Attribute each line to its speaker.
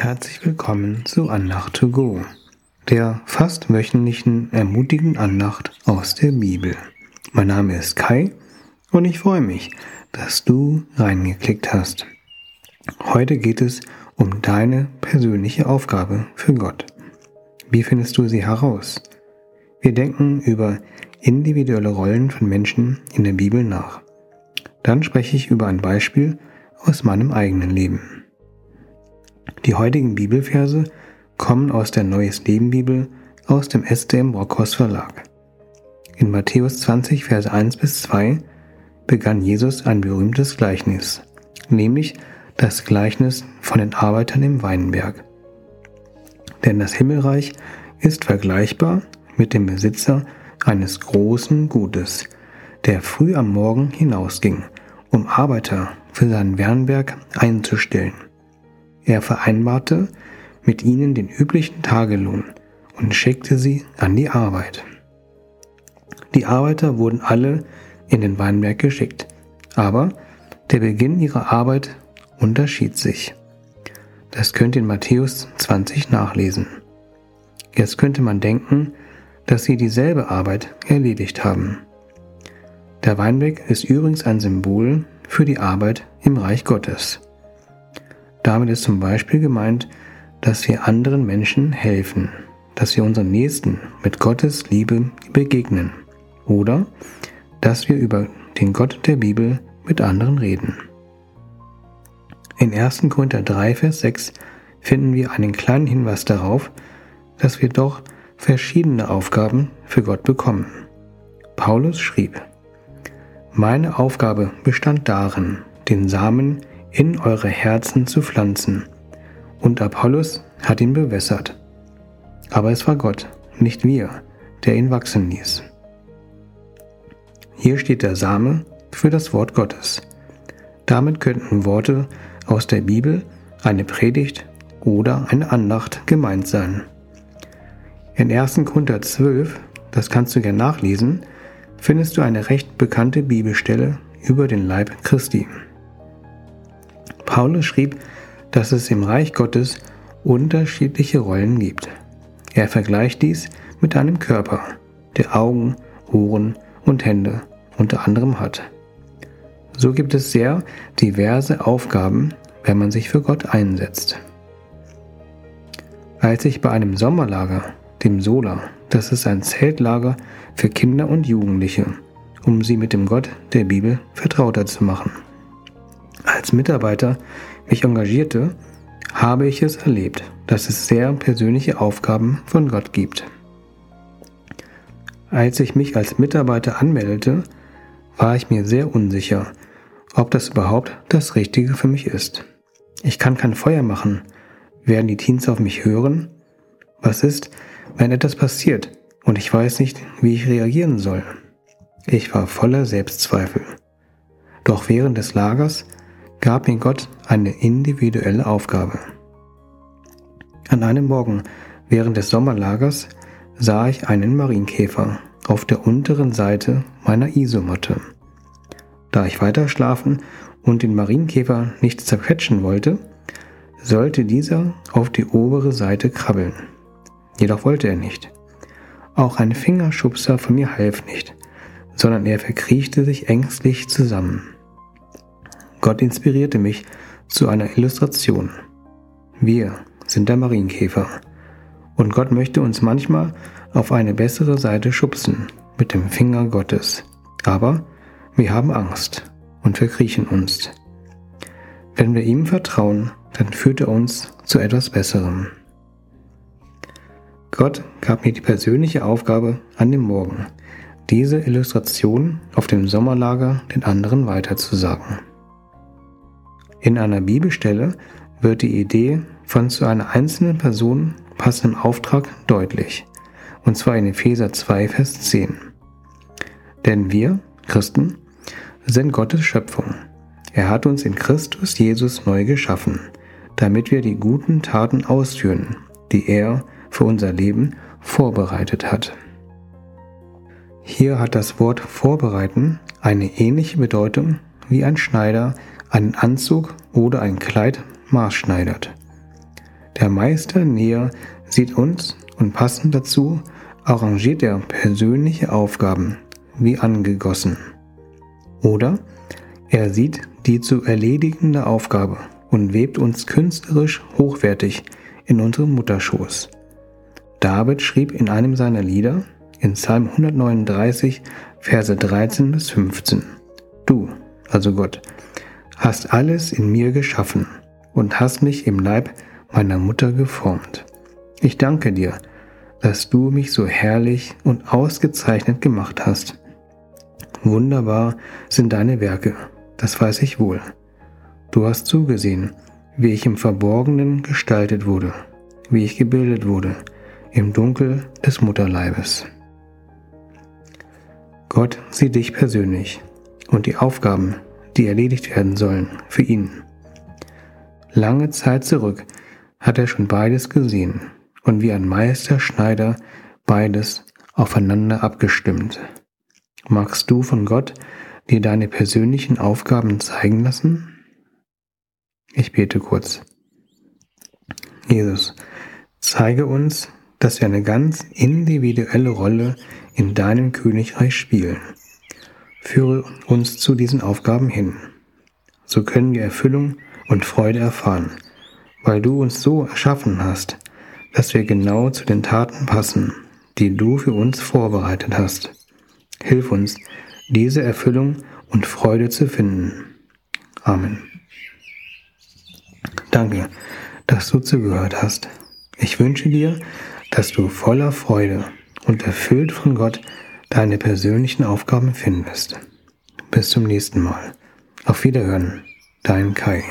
Speaker 1: Herzlich willkommen zu Andacht to go, der fast wöchentlichen ermutigenden Andacht aus der Bibel. Mein Name ist Kai und ich freue mich, dass du reingeklickt hast. Heute geht es um deine persönliche Aufgabe für Gott. Wie findest du sie heraus? Wir denken über individuelle Rollen von Menschen in der Bibel nach. Dann spreche ich über ein Beispiel aus meinem eigenen Leben. Die heutigen Bibelverse kommen aus der Neues Leben Bibel aus dem SDM Brockhaus Verlag. In Matthäus 20, Verse 1 bis 2 begann Jesus ein berühmtes Gleichnis, nämlich das Gleichnis von den Arbeitern im Weinberg. Denn das Himmelreich ist vergleichbar mit dem Besitzer eines großen Gutes, der früh am Morgen hinausging, um Arbeiter für seinen Weinberg einzustellen. Er vereinbarte mit ihnen den üblichen Tagelohn und schickte sie an die Arbeit. Die Arbeiter wurden alle in den Weinberg geschickt, aber der Beginn ihrer Arbeit unterschied sich. Das könnt ihr in Matthäus 20 nachlesen. Jetzt könnte man denken, dass sie dieselbe Arbeit erledigt haben. Der Weinberg ist übrigens ein Symbol für die Arbeit im Reich Gottes. Damit ist zum Beispiel gemeint, dass wir anderen Menschen helfen, dass wir unseren Nächsten mit Gottes Liebe begegnen oder dass wir über den Gott der Bibel mit anderen reden. In 1. Korinther 3, Vers 6 finden wir einen kleinen Hinweis darauf, dass wir doch verschiedene Aufgaben für Gott bekommen. Paulus schrieb, Meine Aufgabe bestand darin, den Samen in eure Herzen zu pflanzen. Und Apollos hat ihn bewässert. Aber es war Gott, nicht wir, der ihn wachsen ließ. Hier steht der Same für das Wort Gottes. Damit könnten Worte aus der Bibel, eine Predigt oder eine Andacht gemeint sein. In 1. Korinther 12, das kannst du gerne nachlesen, findest du eine recht bekannte Bibelstelle über den Leib Christi. Paulus schrieb, dass es im Reich Gottes unterschiedliche Rollen gibt. Er vergleicht dies mit einem Körper, der Augen, Ohren und Hände unter anderem hat. So gibt es sehr diverse Aufgaben, wenn man sich für Gott einsetzt. Als ich bei einem Sommerlager, dem Sola, das ist ein Zeltlager für Kinder und Jugendliche, um sie mit dem Gott der Bibel vertrauter zu machen als Mitarbeiter mich engagierte, habe ich es erlebt, dass es sehr persönliche Aufgaben von Gott gibt. Als ich mich als Mitarbeiter anmeldete, war ich mir sehr unsicher, ob das überhaupt das Richtige für mich ist. Ich kann kein Feuer machen. Werden die Teens auf mich hören? Was ist, wenn etwas passiert und ich weiß nicht, wie ich reagieren soll? Ich war voller Selbstzweifel. Doch während des Lagers gab mir Gott eine individuelle Aufgabe. An einem Morgen während des Sommerlagers sah ich einen Marienkäfer auf der unteren Seite meiner Isomatte. Da ich weiter schlafen und den Marienkäfer nicht zerquetschen wollte, sollte dieser auf die obere Seite krabbeln. Jedoch wollte er nicht. Auch ein Fingerschubser von mir half nicht, sondern er verkriechte sich ängstlich zusammen. Gott inspirierte mich zu einer Illustration. Wir sind der Marienkäfer. Und Gott möchte uns manchmal auf eine bessere Seite schubsen mit dem Finger Gottes. Aber wir haben Angst und verkriechen uns. Wenn wir ihm vertrauen, dann führt er uns zu etwas Besserem. Gott gab mir die persönliche Aufgabe an dem Morgen, diese Illustration auf dem Sommerlager den anderen weiterzusagen. In einer Bibelstelle wird die Idee von zu einer einzelnen Person passendem Auftrag deutlich, und zwar in Epheser 2, Vers 10. Denn wir, Christen, sind Gottes Schöpfung. Er hat uns in Christus Jesus neu geschaffen, damit wir die guten Taten ausführen, die er für unser Leben vorbereitet hat. Hier hat das Wort vorbereiten eine ähnliche Bedeutung wie ein Schneider einen Anzug oder ein Kleid maßschneidert. Der Meister näher sieht uns und passend dazu arrangiert er persönliche Aufgaben wie angegossen. Oder er sieht die zu erledigende Aufgabe und webt uns künstlerisch hochwertig in unserem Mutterschoß. David schrieb in einem seiner Lieder, in Psalm 139, Verse 13 bis 15, Du, also Gott, hast alles in mir geschaffen und hast mich im Leib meiner Mutter geformt. Ich danke dir, dass du mich so herrlich und ausgezeichnet gemacht hast. Wunderbar sind deine Werke, das weiß ich wohl. Du hast zugesehen, wie ich im Verborgenen gestaltet wurde, wie ich gebildet wurde, im Dunkel des Mutterleibes. Gott sieht dich persönlich und die Aufgaben, die erledigt werden sollen, für ihn. Lange Zeit zurück hat er schon beides gesehen und wie ein Meisterschneider beides aufeinander abgestimmt. Magst du von Gott dir deine persönlichen Aufgaben zeigen lassen? Ich bete kurz. Jesus, zeige uns, dass wir eine ganz individuelle Rolle in deinem Königreich spielen. Führe uns zu diesen Aufgaben hin. So können wir Erfüllung und Freude erfahren, weil du uns so erschaffen hast, dass wir genau zu den Taten passen, die du für uns vorbereitet hast. Hilf uns, diese Erfüllung und Freude zu finden. Amen. Danke, dass du zugehört hast. Ich wünsche dir, dass du voller Freude und erfüllt von Gott deine persönlichen Aufgaben findest. Bis zum nächsten Mal. Auf Wiederhören, dein Kai.